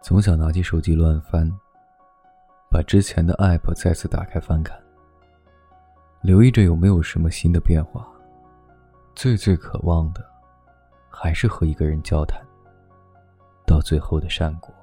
总想拿起手机乱翻，把之前的 APP 再次打开翻看。留意着有没有什么新的变化，最最渴望的还是和一个人交谈，到最后的善果。